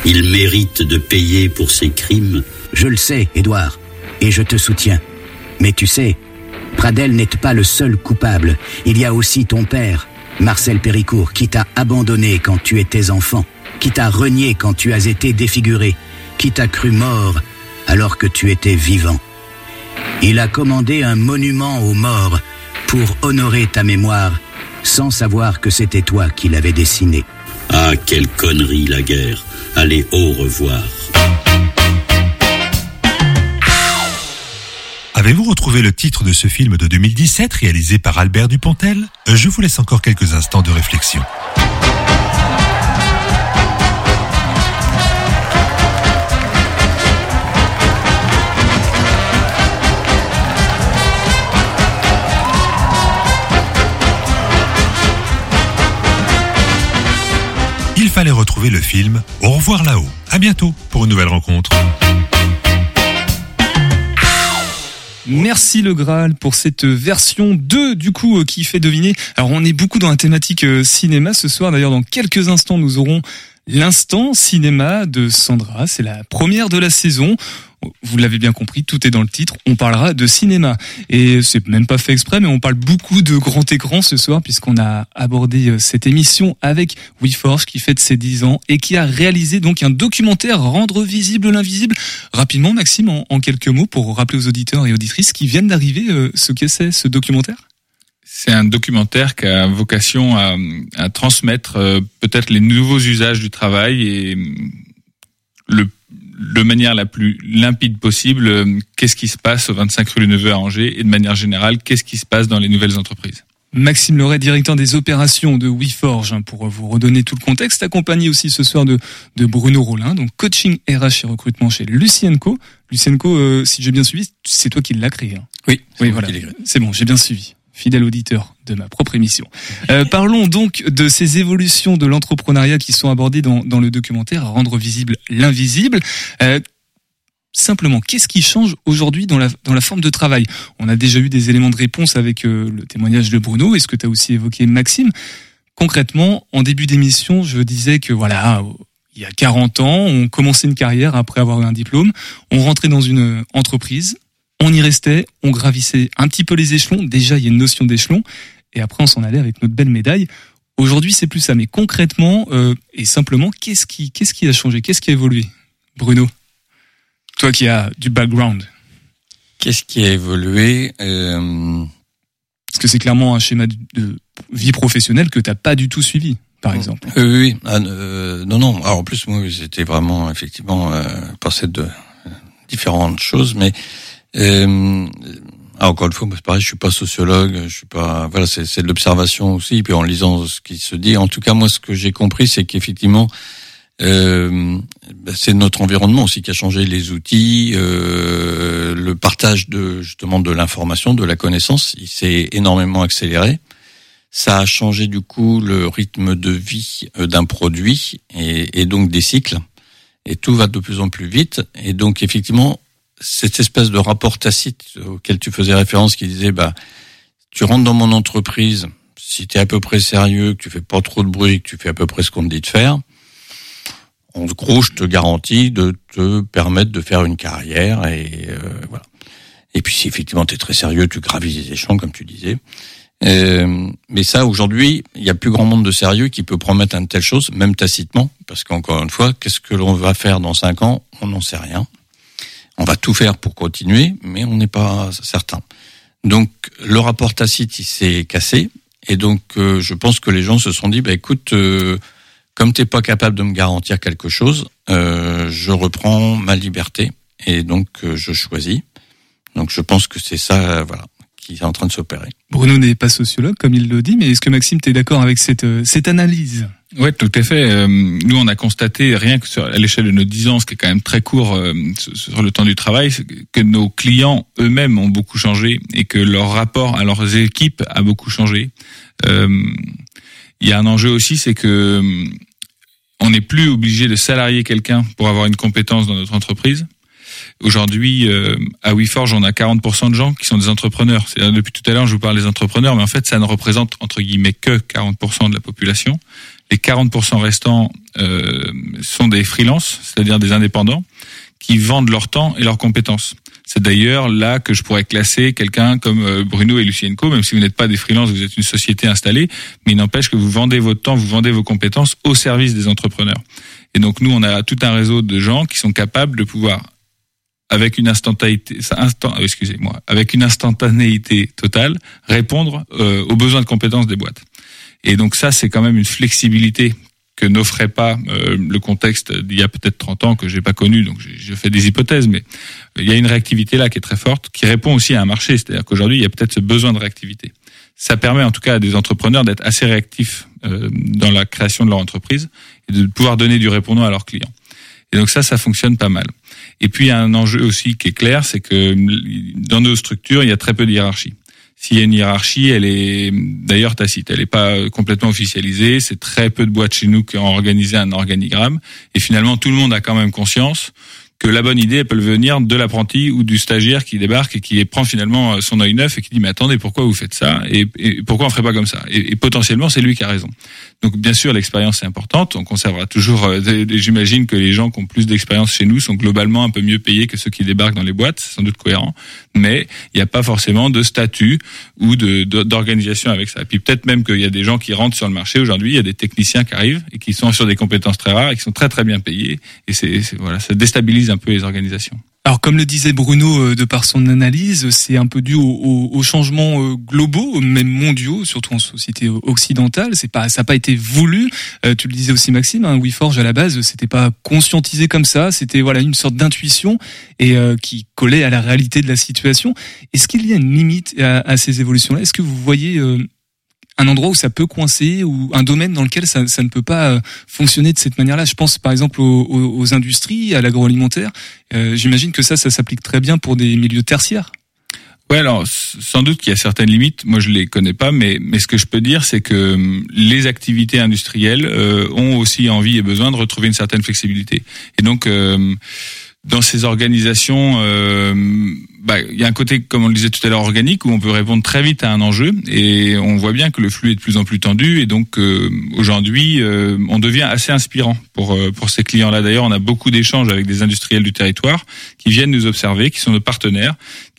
Il mérite de payer pour ses crimes. Je le sais, Édouard, et je te soutiens. Mais tu sais, Pradel n'est pas le seul coupable. Il y a aussi ton père, Marcel Péricourt, qui t'a abandonné quand tu étais enfant, qui t'a renié quand tu as été défiguré, qui t'a cru mort alors que tu étais vivant. Il a commandé un monument aux morts pour honorer ta mémoire, sans savoir que c'était toi qui l'avais dessiné. Ah, quelle connerie la guerre. Allez, au revoir. Avez-vous retrouvé le titre de ce film de 2017 réalisé par Albert Dupontel? Je vous laisse encore quelques instants de réflexion. Le film Au revoir là-haut. À bientôt pour une nouvelle rencontre. Merci le Graal pour cette version 2 du coup euh, qui fait deviner. Alors on est beaucoup dans la thématique euh, cinéma ce soir. D'ailleurs dans quelques instants nous aurons l'instant cinéma de Sandra. C'est la première de la saison. Vous l'avez bien compris, tout est dans le titre. On parlera de cinéma. Et c'est même pas fait exprès, mais on parle beaucoup de grand écran ce soir, puisqu'on a abordé euh, cette émission avec WeForce, qui fête ses 10 ans et qui a réalisé donc un documentaire Rendre visible l'invisible. Rapidement, Maxime, en, quelques mots, pour rappeler aux auditeurs et auditrices qui viennent d'arriver euh, ce que c'est ce documentaire? C'est un documentaire qui a vocation à, transmettre euh, peut-être les nouveaux usages du travail et euh, le de manière la plus limpide possible, euh, qu'est-ce qui se passe au 25 rue du Neveu à Angers et de manière générale, qu'est-ce qui se passe dans les nouvelles entreprises? Maxime Loret, directeur des opérations de WeForge, hein, pour vous redonner tout le contexte, accompagné aussi ce soir de, de Bruno Rollin, donc coaching RH et recrutement chez Lucienco. Lucienco, euh, si j'ai bien suivi, c'est toi qui l'as créé. Hein? Oui, oui, voilà. C'est bon, j'ai bien suivi fidèle auditeur de ma propre émission. Euh, parlons donc de ces évolutions de l'entrepreneuriat qui sont abordées dans, dans, le documentaire à rendre visible l'invisible. Euh, simplement, qu'est-ce qui change aujourd'hui dans la, dans la forme de travail? On a déjà eu des éléments de réponse avec euh, le témoignage de Bruno et ce que tu as aussi évoqué Maxime? Concrètement, en début d'émission, je disais que voilà, il y a 40 ans, on commençait une carrière après avoir eu un diplôme, on rentrait dans une entreprise, on y restait, on gravissait un petit peu les échelons. Déjà, il y a une notion d'échelon, et après, on s'en allait avec notre belle médaille. Aujourd'hui, c'est plus ça. Mais concrètement euh, et simplement, qu'est-ce qui, qu'est-ce qui a changé? Qu'est-ce qui a évolué? Bruno, toi qui as du background. Qu'est-ce qui a évolué euh... Parce que c'est clairement un schéma de vie professionnelle que tu n'as pas du tout suivi, par exemple. Euh, oui, ah, euh, non, non. Alors en plus, moi, j'étais vraiment effectivement euh, passé de différentes choses, mais euh, ah, encore une fois, c'est pareil, je suis pas sociologue, je suis pas, voilà, c'est de l'observation aussi, puis en lisant ce qui se dit. En tout cas, moi, ce que j'ai compris, c'est qu'effectivement, euh, c'est notre environnement aussi qui a changé les outils, euh, le partage de justement de l'information, de la connaissance, il s'est énormément accéléré. Ça a changé du coup le rythme de vie d'un produit et, et donc des cycles. Et tout va de plus en plus vite. Et donc effectivement, cette espèce de rapport tacite auquel tu faisais référence, qui disait, bah, tu rentres dans mon entreprise, si tu es à peu près sérieux, que tu fais pas trop de bruit, que tu fais à peu près ce qu'on te dit de faire, en gros, je te garantis de te permettre de faire une carrière et euh, voilà. Et puis si effectivement tu es très sérieux, tu gravis les échelons comme tu disais. Euh, mais ça, aujourd'hui, il y a plus grand monde de sérieux qui peut promettre une telle chose, même tacitement, parce qu'encore une fois, qu'est-ce que l'on va faire dans cinq ans? On n'en sait rien. On va tout faire pour continuer, mais on n'est pas certain. Donc, le rapport tacite, il s'est cassé, et donc euh, je pense que les gens se sont dit, bah écoute, euh, comme t'es pas capable de me garantir quelque chose, euh, je reprends ma liberté, et donc euh, je choisis. Donc, je pense que c'est ça, voilà, qui est en train de s'opérer. Bruno n'est pas sociologue, comme il le dit, mais est-ce que Maxime, tu es d'accord avec cette, euh, cette analyse? Ouais, tout à fait. Euh, nous, on a constaté, rien que sur, à l'échelle de nos 10 ans, ce qui est quand même très court euh, sur- le temps du travail, que nos clients eux-mêmes ont beaucoup changé et que leur rapport à leurs équipes a beaucoup changé. Euh, Il y a un enjeu aussi, c'est que on n'est plus obligé de salarier quelqu'un pour avoir une compétence dans notre entreprise. Aujourd'hui, euh, à WeForge, on a 40% de gens qui sont des entrepreneurs. C'est-à-dire, depuis tout à l'heure, je vous parle des entrepreneurs, mais en fait, ça ne représente entre guillemets que 40% de la population. Les 40% restants euh, sont des freelances, c'est-à-dire des indépendants, qui vendent leur temps et leurs compétences. C'est d'ailleurs là que je pourrais classer quelqu'un comme euh, Bruno et Lucien Co, même si vous n'êtes pas des freelances, vous êtes une société installée, mais il n'empêche que vous vendez votre temps, vous vendez vos compétences au service des entrepreneurs. Et donc nous, on a tout un réseau de gens qui sont capables de pouvoir avec une instantanéité, totale, répondre euh, aux besoins de compétences des boîtes. Et donc ça, c'est quand même une flexibilité que n'offrait pas euh, le contexte d'il y a peut-être 30 ans que j'ai pas connu, donc je fais des hypothèses, mais il y a une réactivité là qui est très forte, qui répond aussi à un marché, c'est-à-dire qu'aujourd'hui il y a peut-être ce besoin de réactivité. Ça permet en tout cas à des entrepreneurs d'être assez réactifs euh, dans la création de leur entreprise et de pouvoir donner du répondant à leurs clients. Et donc ça, ça fonctionne pas mal. Et puis il y a un enjeu aussi qui est clair, c'est que dans nos structures, il y a très peu de hiérarchie. S'il y a une hiérarchie, elle est d'ailleurs tacite, elle n'est pas complètement officialisée. C'est très peu de boîtes chez nous qui ont organisé un organigramme. Et finalement, tout le monde a quand même conscience que la bonne idée, peut venir de l'apprenti ou du stagiaire qui débarque et qui prend finalement son œil neuf et qui dit mais attendez pourquoi vous faites ça? Et, pourquoi on ferait pas comme ça? Et, potentiellement c'est lui qui a raison. Donc bien sûr l'expérience est importante, on conservera toujours. euh, J'imagine que les gens qui ont plus d'expérience chez nous sont globalement un peu mieux payés que ceux qui débarquent dans les boîtes, c'est sans doute cohérent, mais il n'y a pas forcément de statut ou d'organisation avec ça. Et puis peut-être même qu'il y a des gens qui rentrent sur le marché aujourd'hui, il y a des techniciens qui arrivent et qui sont sur des compétences très rares et qui sont très très bien payés et c'est- voilà ça déstabilise un peu les organisations. Alors, comme le disait Bruno euh, de par son analyse, c'est un peu dû au- au- aux changements euh, globaux, même mondiaux, surtout en société occidentale. C'est pas, ça n'a pas été voulu. Euh, tu le disais aussi, Maxime. Hein, WeForge à la base, c'était pas conscientisé comme ça. C'était voilà une sorte d'intuition et qui collait à la réalité de la situation. Est-ce qu'il y a une limite à, ces évolutions-là? Est-ce que vous voyez un endroit où ça peut coincer ou un domaine dans lequel ça, ne peut pas euh, fonctionner de cette manière-là. Je pense par exemple aux, industries, à l'agroalimentaire. Euh, J'imagine que ça, ça s'applique très bien pour des milieux tertiaires. Ouais, alors sans doute qu'il y a certaines limites. Moi, je les connais pas, mais mais ce que je peux dire, c'est que hum, les activités industrielles euh, ont aussi envie et besoin de retrouver une certaine flexibilité. Et donc, euh, dans ces organisations, euh, bah, y a un côté, comme on le disait tout à l'heure, organique où on peut répondre très vite à un enjeu. Et on voit bien que le flux est de plus en plus tendu. Et donc, euh, aujourd'hui, euh, on devient assez inspirant pour euh, pour ces clients-là. D'ailleurs, on a beaucoup d'échanges avec des industriels du territoire qui viennent nous observer, qui sont nos partenaires,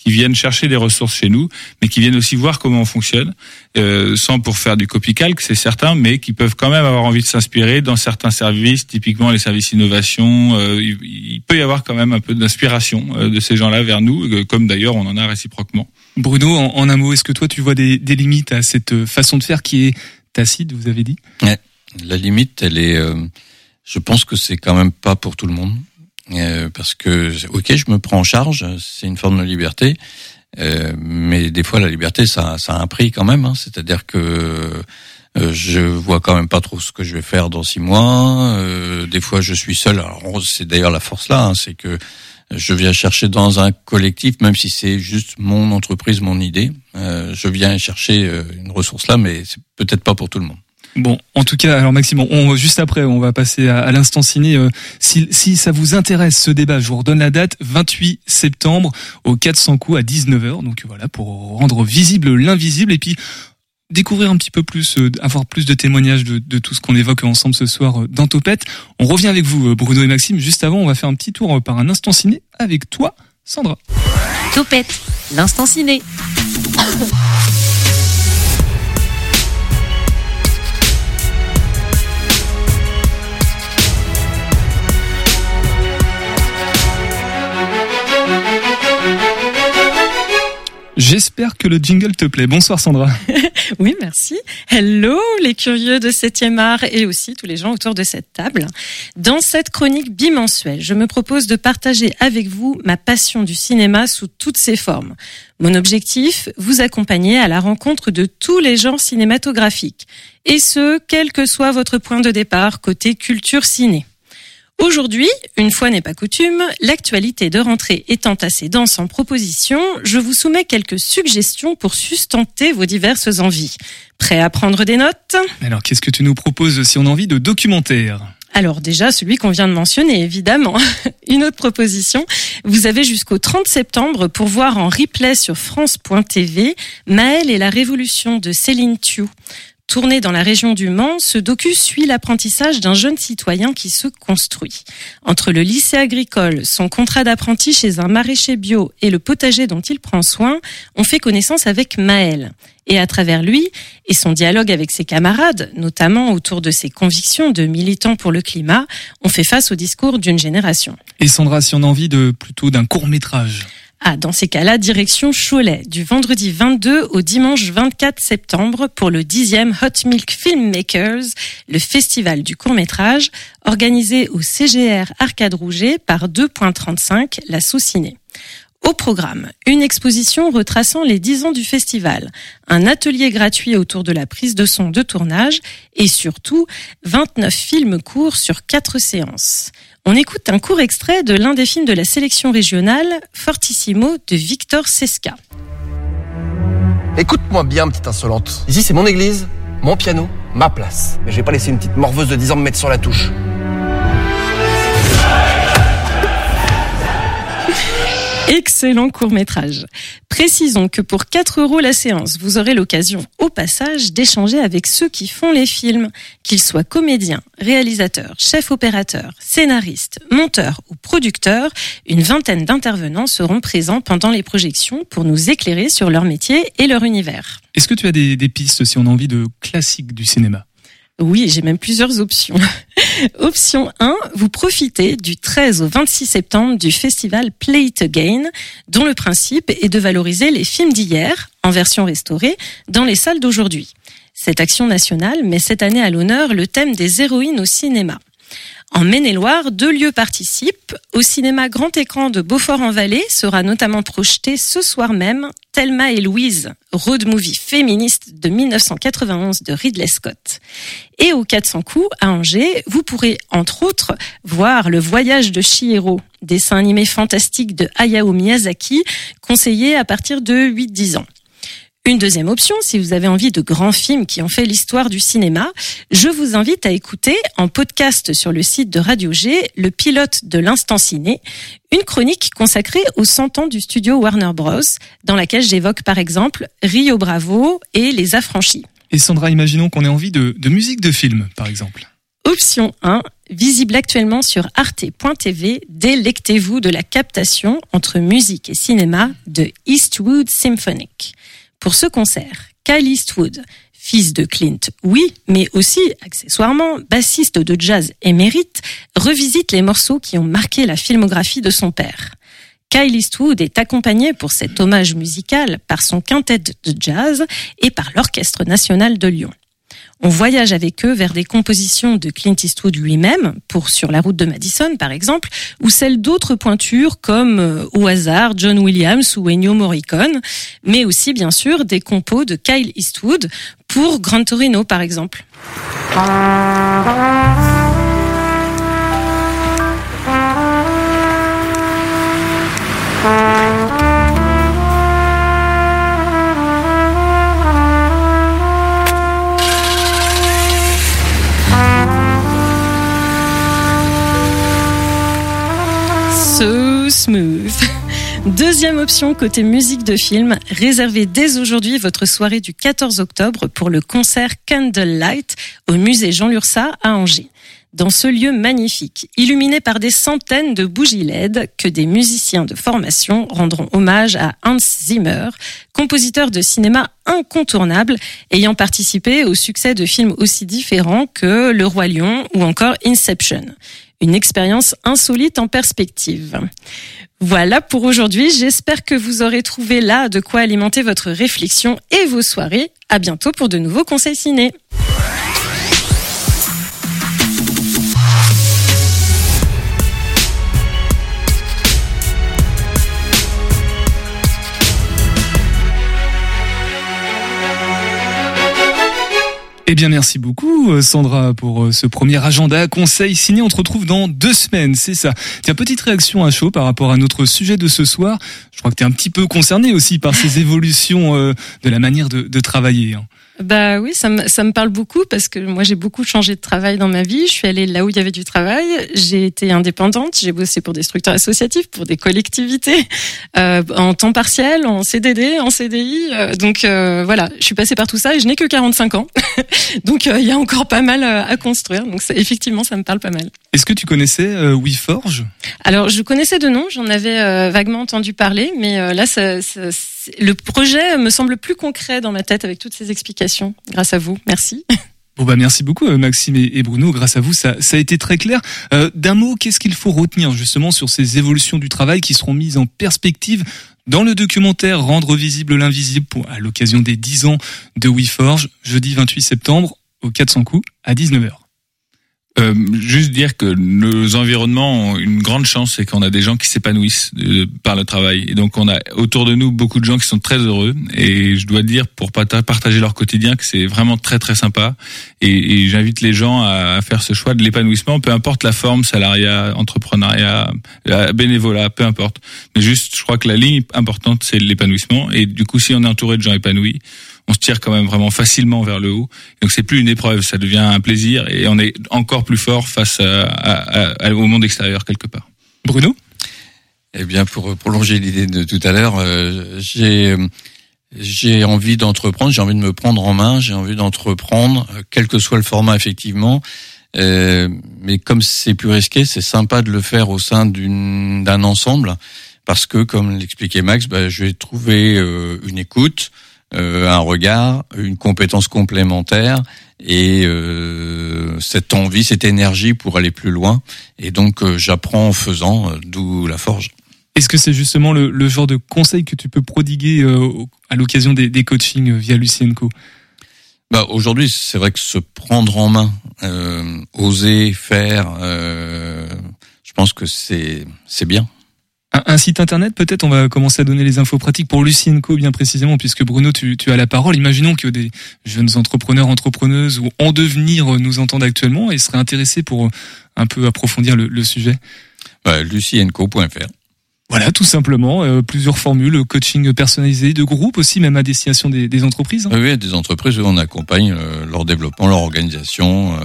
qui viennent chercher des ressources chez nous, mais qui viennent aussi voir comment on fonctionne, euh, sans pour faire du copy-calque, c'est certain, mais qui peuvent quand même avoir envie de s'inspirer dans certains services, typiquement les services innovation. euh, il, peut y avoir quand même un peu d'inspiration euh, de ces gens-là vers nous, comme d'ailleurs on en a réciproquement. Bruno, en, en un mot, est-ce que toi tu vois des, des limites à cette euh, façon de faire qui est tacite, vous avez dit? Ouais. La limite, elle est. euh, je pense que c'est quand même pas pour tout le monde, Euh, parce que ok, je me prends en charge, c'est une forme de liberté, euh, mais des fois la liberté, ça, ça a un prix quand même. hein. C'est-à-dire que je vois quand même pas trop ce que je vais faire dans six mois. euh, des fois, je suis seul. Alors c'est d'ailleurs la force là, hein, c'est que je viens chercher dans un collectif, même si c'est juste mon entreprise, mon idée. euh, je viens chercher euh, une ressource là, mais c'est peut-être pas pour tout le monde. Bon, en tout cas, alors Maxime, on, juste après, on va passer à, à l'instant ciné. Euh, si, si ça vous intéresse ce débat, je vous redonne la date, 28 septembre au 400 coups à 19h. Donc voilà, pour rendre visible l'invisible et puis découvrir un petit peu plus, euh, avoir plus de témoignages de, tout ce qu'on évoque ensemble ce soir euh, dans Topette. On revient avec vous, euh, Bruno et Maxime. Juste avant, on va faire un petit tour par un instant ciné avec toi, Sandra. Topette, l'instant ciné. J'espère que le jingle te plaît. Bonsoir Sandra. <laughs> Oui, merci. Hello les curieux de 7e art et aussi tous les gens autour de cette table. Dans cette chronique bimensuelle, je me propose de partager avec vous ma passion du cinéma sous toutes ses formes. Mon objectif, vous accompagner à la rencontre de tous les genres cinématographiques. Et ce, quel que soit votre point de départ côté culture ciné. Aujourd'hui, une fois n'est pas coutume, l'actualité de rentrée étant assez dense en propositions, je vous soumets quelques suggestions pour sustenter vos diverses envies. Prêt à prendre des notes? Alors, qu'est-ce que tu nous proposes si on a envie de documentaire alors déjà, celui qu'on vient de mentionner, évidemment. <laughs> Une autre proposition, vous avez jusqu'au 30 septembre pour voir en replay sur France.tv Maël et la révolution de Céline Thiou. Tourné dans la région du Mans, ce docu suit l'apprentissage d'un jeune citoyen qui se construit. Entre le lycée agricole, son contrat d'apprenti chez un maraîcher bio et le potager dont il prend soin, on fait connaissance avec Maël. Et à travers lui et son dialogue avec ses camarades, notamment autour de ses convictions de militant pour le climat, on fait face au discours d'une génération. Et Sandra, si on a envie de plutôt d'un court métrage ah, dans ces cas-là, direction Cholet, du vendredi 22 au dimanche 24 septembre pour le 10e Hot Milk Filmmakers, le festival du court-métrage, organisé au CGR Arcade Rouget par 2.35, la Saucinée. Au programme, une exposition retraçant les 10 ans du festival, un atelier gratuit autour de la prise de son de tournage et surtout 29 films courts sur 4 séances. On écoute un court extrait de l'un des films de la sélection régionale, Fortissimo de Victor Sesca. Écoute-moi bien, petite insolente. Ici, c'est mon église, mon piano, ma place. Mais je vais pas laisser une petite morveuse de 10 ans me mettre sur la touche. Excellent court métrage. Précisons que pour 4 euros la séance, vous aurez l'occasion au passage d'échanger avec ceux qui font les films, qu'ils soient comédiens, réalisateurs, chefs opérateurs, scénaristes, monteurs ou producteurs. Une vingtaine d'intervenants seront présents pendant les projections pour nous éclairer sur leur métier et leur univers. Est-ce que tu as des, des pistes si on a envie de classiques du cinéma? Oui, j'ai même plusieurs options. <laughs> Option 1, vous profitez du 13 au 26 septembre du festival Play It Again, dont le principe est de valoriser les films d'hier, en version restaurée, dans les salles d'aujourd'hui. Cette action nationale met cette année à l'honneur le thème des héroïnes au cinéma. En Maine-et-Loire, deux lieux participent. Au cinéma grand écran de Beaufort-en-Vallée sera notamment projeté ce soir même Thelma et Louise, road movie féministe de 1991 de Ridley Scott. Et au 400 coups, à Angers, vous pourrez entre autres voir Le voyage de Chihiro, dessin animé fantastique de Hayao Miyazaki, conseillé à partir de 8-10 ans. Une deuxième option, si vous avez envie de grands films qui ont fait l'histoire du cinéma, je vous invite à écouter en podcast sur le site de Radio G le pilote de l'instant ciné, une chronique consacrée aux 100 ans du studio Warner Bros, dans laquelle j'évoque par exemple Rio Bravo et Les Affranchis. Et Sandra, imaginons qu'on ait envie de, de musique de film, par exemple. Option 1, visible actuellement sur arte.tv, délectez-vous de la captation entre musique et cinéma de Eastwood Symphonic. Pour ce concert, Kyle Eastwood, fils de Clint, oui, mais aussi, accessoirement, bassiste de jazz émérite, revisite les morceaux qui ont marqué la filmographie de son père. Kyle Eastwood est accompagné pour cet hommage musical par son quintet de jazz et par l'Orchestre national de Lyon. On voyage avec eux vers des compositions de Clint Eastwood lui-même, pour Sur la route de Madison par exemple, ou celles d'autres pointures comme euh, au hasard John Williams ou Ennio Morricone, mais aussi bien sûr des compos de Kyle Eastwood pour Gran Torino par exemple. Deuxième option côté musique de film, réservez dès aujourd'hui votre soirée du 14 octobre pour le concert Candlelight au musée Jean Lursa à Angers. dans ce lieu magnifique, illuminé par des centaines de bougies LED que des musiciens de formation rendront hommage à Hans Zimmer, compositeur de cinéma incontournable, ayant participé au succès de films aussi différents que Le Roi Lion ou encore Inception. Une expérience insolite en perspective. Voilà pour aujourd'hui. J'espère que vous aurez trouvé là de quoi alimenter votre réflexion et vos soirées. À bientôt pour de nouveaux conseils ciné. Eh bien, merci beaucoup, euh, Sandra, pour euh, ce premier agenda conseil signé. On te retrouve dans deux semaines, c'est ça. Tiens, petite réaction à chaud par rapport à notre sujet de ce soir. Je crois que tu es un petit peu concerné aussi par ces <laughs> évolutions euh, de la manière de, de travailler. Bah oui, ça me, ça me parle beaucoup parce que moi j'ai beaucoup changé de travail dans ma vie. Je suis allée là où il y avait du travail. J'ai été indépendante. J'ai bossé pour des structures associatives, pour des collectivités, euh, en temps partiel, en CDD, en CDI. Euh, donc euh, voilà, je suis passée par tout ça et je n'ai que 45 ans. <laughs> donc euh, il y a encore pas mal euh, à construire. Donc effectivement, ça me parle pas mal. Est-ce que tu connaissais euh, WeForge? Alors, je connaissais de nom, j'en avais euh, vaguement entendu parler, mais euh, là, ça, ça- c'est- le projet me semble plus concret dans ma tête avec toutes ces explications. Grâce à vous, merci. <laughs> Bon bah merci beaucoup Maxime et Bruno, grâce à vous ça, ça a été très clair. Euh, D'un mot, qu'est-ce qu'il faut retenir justement sur ces évolutions du travail qui seront mises en perspective dans le documentaire Rendre visible l'invisible à l'occasion des 10 ans de WeForge, jeudi 28 septembre au 400 coups à 19h. Euh, juste dire que nos environnements ont une grande chance, c'est qu'on a des gens qui s'épanouissent euh, par le travail. Et donc on a autour de nous beaucoup de gens qui sont très heureux. Et je dois dire, pour partager leur quotidien, que c'est vraiment très très sympa. Et, j'invite les gens à, à faire ce choix de l'épanouissement, peu importe la forme, salariat, entrepreneuriat, bénévolat, peu importe. Mais juste, je crois que la ligne importante, c'est l'épanouissement. Et du coup, si on est entouré de gens épanouis, on se tire quand même vraiment facilement vers le haut. Donc c'est plus une épreuve, ça devient un plaisir et on est encore plus fort face à- à- au monde extérieur quelque part. Bruno? Eh bien, pour prolonger l'idée de tout à l'heure, euh, j'ai j'ai envie d'entreprendre, j'ai envie de me prendre en main, j'ai envie d'entreprendre, euh, quel que soit le format effectivement. Euh, mais comme c'est plus risqué, c'est sympa de le faire au sein d'un ensemble, parce que comme l'expliquait Max, bah, je vais trouver euh, une écoute, euh, un regard, une compétence complémentaire et euh, cette envie, cette énergie pour aller plus loin. Et donc euh, j'apprends en faisant, euh, d'où la forge. Est-ce que c'est justement le, le genre de conseil que tu peux prodiguer euh, à l'occasion des, des coachings via Lucien Co Bah, aujourd'hui, c'est vrai que se prendre en main, euh, oser faire, euh, je pense que c'est c'est bien. Un, un site internet, peut-être, on va commencer à donner les infos pratiques pour Lucien Co, bien précisément, puisque Bruno, tu, tu as la parole. Imaginons que des jeunes entrepreneurs, entrepreneuses ou en devenir euh, nous entendent actuellement et seraient intéressés pour euh, un peu approfondir le, le sujet. Bah, lucienco.fr. Voilà, tout simplement, euh, plusieurs formules, coaching personnalisé, de groupe aussi, même à destination des, des entreprises. hein. Oui, oui, des entreprises où on accompagne euh, leur développement, leur organisation, euh,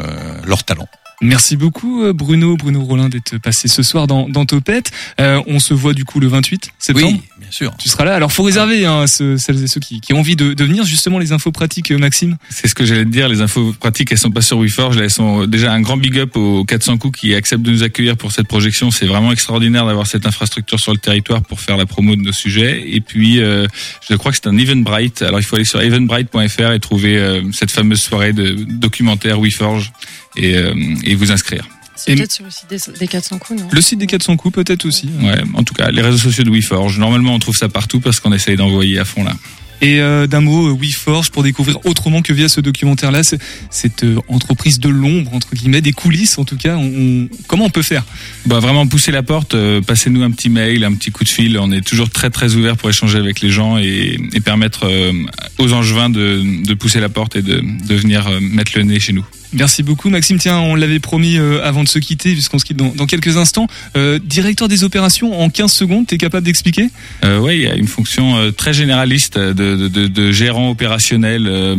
leur talent. Merci beaucoup euh, Bruno, Bruno Rollin d'être passé ce soir dans, dans Topette. Euh, on se voit du coup le 28 septembre. Oui, bien sûr. Tu seras là. Alors faut réserver hein, ceux- celles et ceux qui, qui ont envie de, de venir. Justement les infos pratiques, euh, Maxime. C'est ce que j'allais te dire, les infos pratiques, elles sont pas sur WeForge, elles sont déjà un grand big up aux 400 coups qui acceptent de nous accueillir pour cette projection. C'est vraiment extraordinaire d'avoir cette infrastructure sur le territoire pour faire la promo de nos sujets. Et puis, euh, je crois que c'est un Eventbrite. Alors, il faut aller sur eventbrite.fr et trouver euh, cette fameuse soirée de documentaire WeForge et, et vous inscrire. C'est peut-être sur le site des, des 400 coups, non Le site des 400 coups peut-être aussi. Ouais, en tout cas, les réseaux sociaux de WeForge. Normalement, on trouve ça partout parce qu'on essaye d'envoyer à fond là. Et euh, d'un mot, euh, WeForge pour découvrir autrement que via ce documentaire-là, c'est- cette euh, entreprise de l'ombre entre guillemets, des coulisses en tout cas. On, on- comment on peut faire? Bah vraiment pousser la porte, euh, passez-nous un petit mail, un petit coup de fil. On est toujours très très ouvert pour échanger avec les gens et, et permettre euh, aux angevins de, de pousser la porte et de, de venir euh, mettre le nez chez nous. Merci beaucoup Maxime. Tiens, on l'avait promis euh, avant de se quitter, puisqu'on se quitte dans, dans quelques instants. Euh, directeur des opérations, en 15 secondes, t'es capable d'expliquer? Euh, oui, il y a une fonction euh, très généraliste de, de, de, de gérant opérationnel. euh,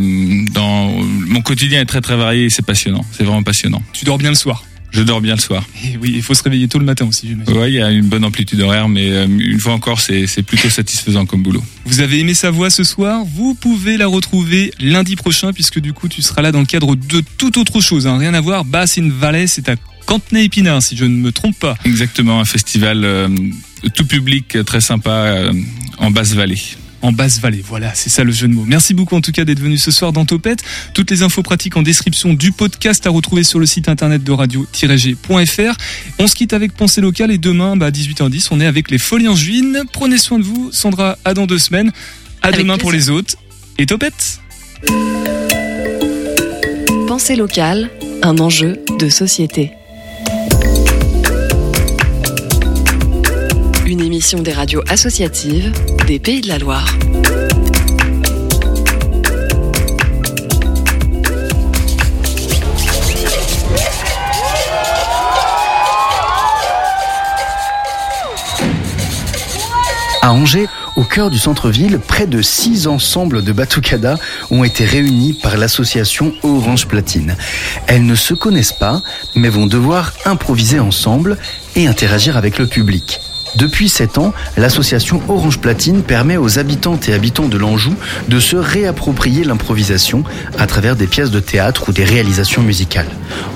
dans mon quotidien est très très varié et c'est passionnant. C'est vraiment passionnant. Tu dors bien le soir? Je dors bien le soir. Et oui, il faut se réveiller tôt le matin aussi, j'imagine. Ouais, il y a une bonne amplitude horaire, mais euh, une fois encore, c'est plutôt satisfaisant comme boulot. Vous avez aimé sa voix ce soir? Vous pouvez la retrouver lundi prochain, puisque du coup, tu seras là dans le cadre de toute autre chose. Hein. Rien à voir, Bass in Valais, c'est à Cantenay-Épinard, si je ne me trompe pas. Exactement, un festival euh, tout public très sympa euh, en Basse-Vallée. En Basse-Vallée, voilà, c'est ça le jeu de mots. Merci beaucoup en tout cas d'être venu ce soir dans Topette. Toutes les infos pratiques en description du podcast à retrouver sur le site internet de radio-g.fr. On se quitte avec Pensée locale et demain, bah, à 18h10, on est avec les Folies en Juin. Prenez soin de vous. Sandra, à dans deux semaines. À Avec demain pour les autres. Et Topette Pensée locale, un enjeu de société. Une émission des radios associatives des Pays de la Loire. À Angers, au cœur du centre-ville, près de six ensembles de batucada ont été réunis par l'association Orange Platine. Elles ne se connaissent pas, mais vont devoir improviser ensemble et interagir avec le public. Depuis sept ans, l'association Orange Platine permet aux habitantes et habitants de l'Anjou de se réapproprier l'improvisation à travers des pièces de théâtre ou des réalisations musicales.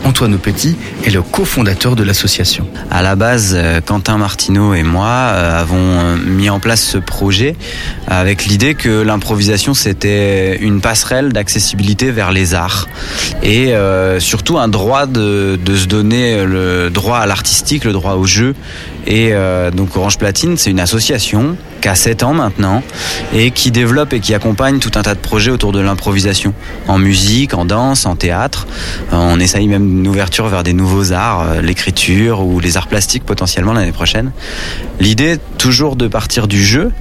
Antoine Petit est le cofondateur de l'association. À la base, euh, Quentin Martineau et moi euh, avons euh, mis en place ce projet avec l'idée que l'improvisation c'était une passerelle d'accessibilité vers les arts et surtout un droit de se donner le droit à l'artistique, le droit au jeu. Et euh, donc Orange Platine, c'est une association qui a 7 ans maintenant et qui développe et qui accompagne tout un tas de projets autour de l'improvisation en musique, en danse, en théâtre. Euh, on essaye même une ouverture vers des nouveaux arts, euh, l'écriture ou les arts plastiques potentiellement l'année prochaine. L'idée toujours de partir du jeu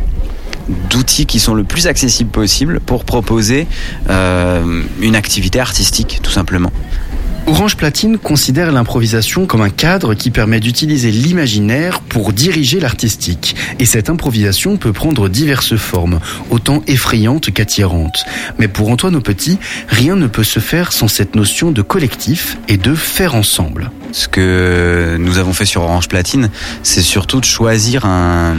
d'outils qui sont le plus accessibles possible pour proposer une activité artistique tout simplement. Orange Platine considère l'improvisation comme un cadre qui permet d'utiliser l'imaginaire pour diriger l'artistique. Et cette improvisation peut prendre diverses formes, autant effrayantes qu'attirantes. Mais pour Antoine Petit, rien ne peut se faire sans cette notion de collectif et de faire ensemble. Ce que nous avons fait sur Orange Platine, c'est surtout de choisir un,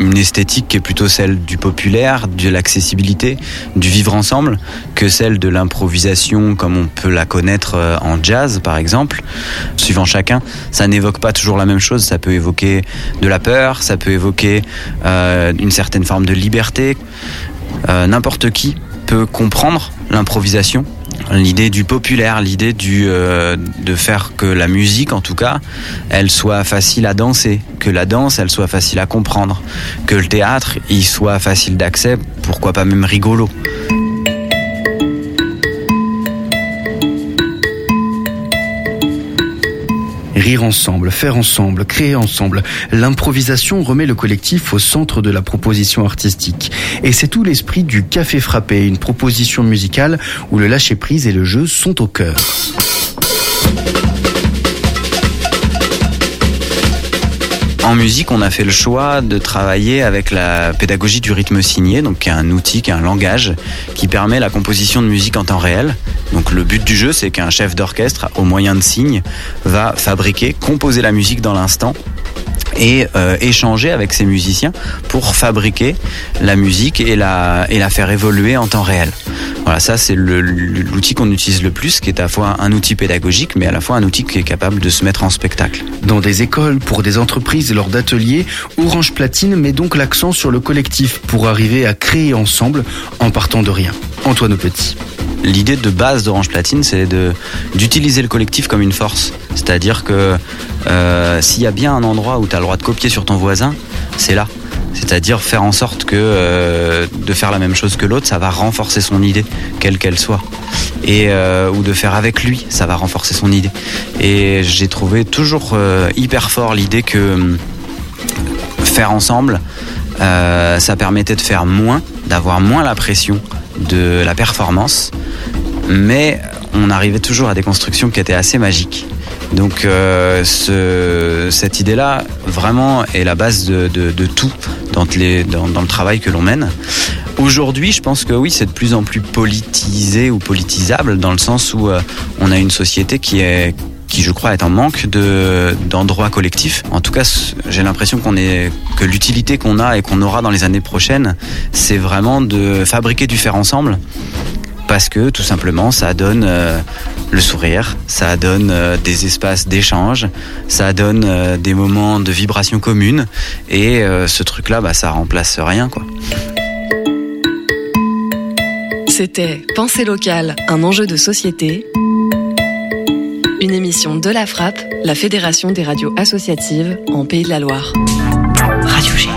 une esthétique qui est plutôt celle du populaire, de l'accessibilité, du vivre ensemble, que celle de l'improvisation comme on peut la connaître euh, en jazz par exemple. Suivant chacun, ça n'évoque pas toujours la même chose, ça peut évoquer de la peur, ça peut évoquer euh, une certaine forme de liberté. Euh, N'importe qui peut comprendre l'improvisation l'idée du populaire, l'idée euh, de faire que la musique en tout cas, elle soit facile à danser, que la danse elle soit facile à comprendre, que le théâtre il soit facile d'accès, pourquoi pas même rigolo. Rire ensemble, faire ensemble, créer ensemble. L'improvisation remet le collectif au centre de la proposition artistique. Et c'est tout l'esprit du Café Frappé, une proposition musicale où le lâcher-prise et le jeu sont au cœur. En musique, on a fait le choix de travailler avec la pédagogie du rythme signé, donc qui est un outil, qui est un langage qui permet la composition de musique en temps réel. Donc le but du jeu, c'est qu'un chef d'orchestre, au moyen de signes, va fabriquer, composer la musique dans l'instant et euh, échanger avec ses musiciens pour fabriquer la musique et la, et la faire évoluer en temps réel. Voilà, ça c'est l'outil qu'on utilise le plus, qui est à la fois un outil pédagogique, mais à la fois un outil qui est capable de se mettre en spectacle. Dans des écoles, pour des entreprises lors d'ateliers, Orange Platine met donc l'accent sur le collectif pour arriver à créer ensemble en partant de rien. Antoine Petit. L'idée de base d'Orange Platine, c'est d'utiliser le collectif comme une force. C'est-à-dire que euh, s'il y a bien un endroit où tu as le droit de copier sur ton voisin, c'est là. C'est-à-dire faire en sorte que euh, de faire la même chose que l'autre, ça va renforcer son idée, quelle qu'elle soit. Et euh, ou de faire avec lui, ça va renforcer son idée. Et j'ai trouvé toujours hyper fort l'idée que faire ensemble, ça permettait de faire moins, d'avoir moins la pression de la performance, mais on arrivait toujours à des constructions qui étaient assez magiques. Donc euh, ce- cette idée-là, vraiment, est la base de, de- tout dans, les- dans le travail que l'on mène. Aujourd'hui, je pense que oui, c'est de plus en plus politisé ou politisable, dans le sens où euh, on a une société qui est qui je crois est en manque de d'endroits collectifs. En tout cas, j'ai l'impression qu'on est que l'utilité qu'on a et qu'on aura dans les années prochaines, c'est vraiment de fabriquer du faire ensemble parce que tout simplement ça donne euh, le sourire, ça donne euh, des espaces d'échange, ça donne euh, des moments de vibration commune et ce truc là bah ça remplace rien quoi. C'était Pensée locale, un enjeu de société émission de La Frappe, la Fédération des radios associatives en Pays de la Loire. Radio G.